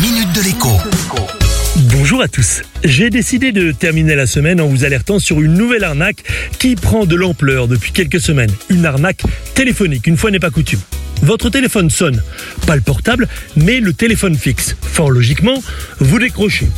minute de l'écho. Bonjour à tous. J'ai décidé de terminer la semaine en vous alertant sur une nouvelle arnaque qui prend de l'ampleur depuis quelques semaines. Une arnaque téléphonique, une fois n'est pas coutume. Votre téléphone sonne, pas le portable, mais le téléphone fixe. Fort logiquement, vous décrochez.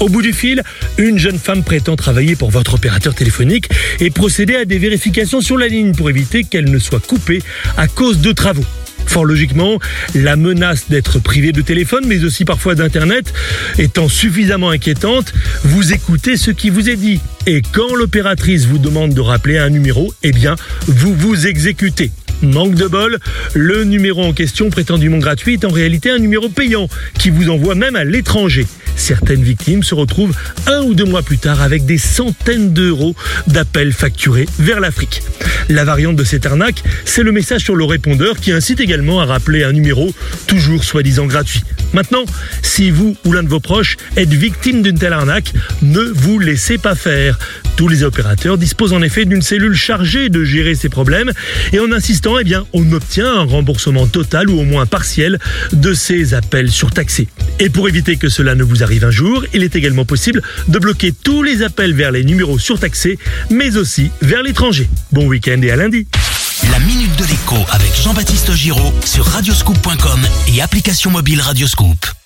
Au bout du fil, une jeune femme prétend travailler pour votre opérateur téléphonique et procéder à des vérifications sur la ligne pour éviter qu'elle ne soit coupée à cause de travaux. Fort logiquement, la menace d'être privé de téléphone, mais aussi parfois d'Internet, étant suffisamment inquiétante, vous écoutez ce qui vous est dit. Et quand l'opératrice vous demande de rappeler un numéro, eh bien, vous vous exécutez. Manque de bol, le numéro en question prétendument gratuit est en réalité un numéro payant qui vous envoie même à l'étranger. Certaines victimes se retrouvent un ou deux mois plus tard avec des centaines d'euros d'appels facturés vers l'Afrique. La variante de cette arnaque, c'est le message sur le répondeur qui incite également à rappeler un numéro toujours soi-disant gratuit. Maintenant, si vous ou l'un de vos proches êtes victime d'une telle arnaque, ne vous laissez pas faire. Tous les opérateurs disposent en effet d'une cellule chargée de gérer ces problèmes et en insistant, eh on obtient un remboursement total ou au moins partiel de ces appels surtaxés. Et pour éviter que cela ne vous arrive un jour, il est également possible de bloquer tous les appels vers les numéros surtaxés, mais aussi vers l'étranger. Bon week-end et à lundi. La minute de l'écho avec Jean-Baptiste Giraud sur radioscoop.com et application mobile Radioscoop.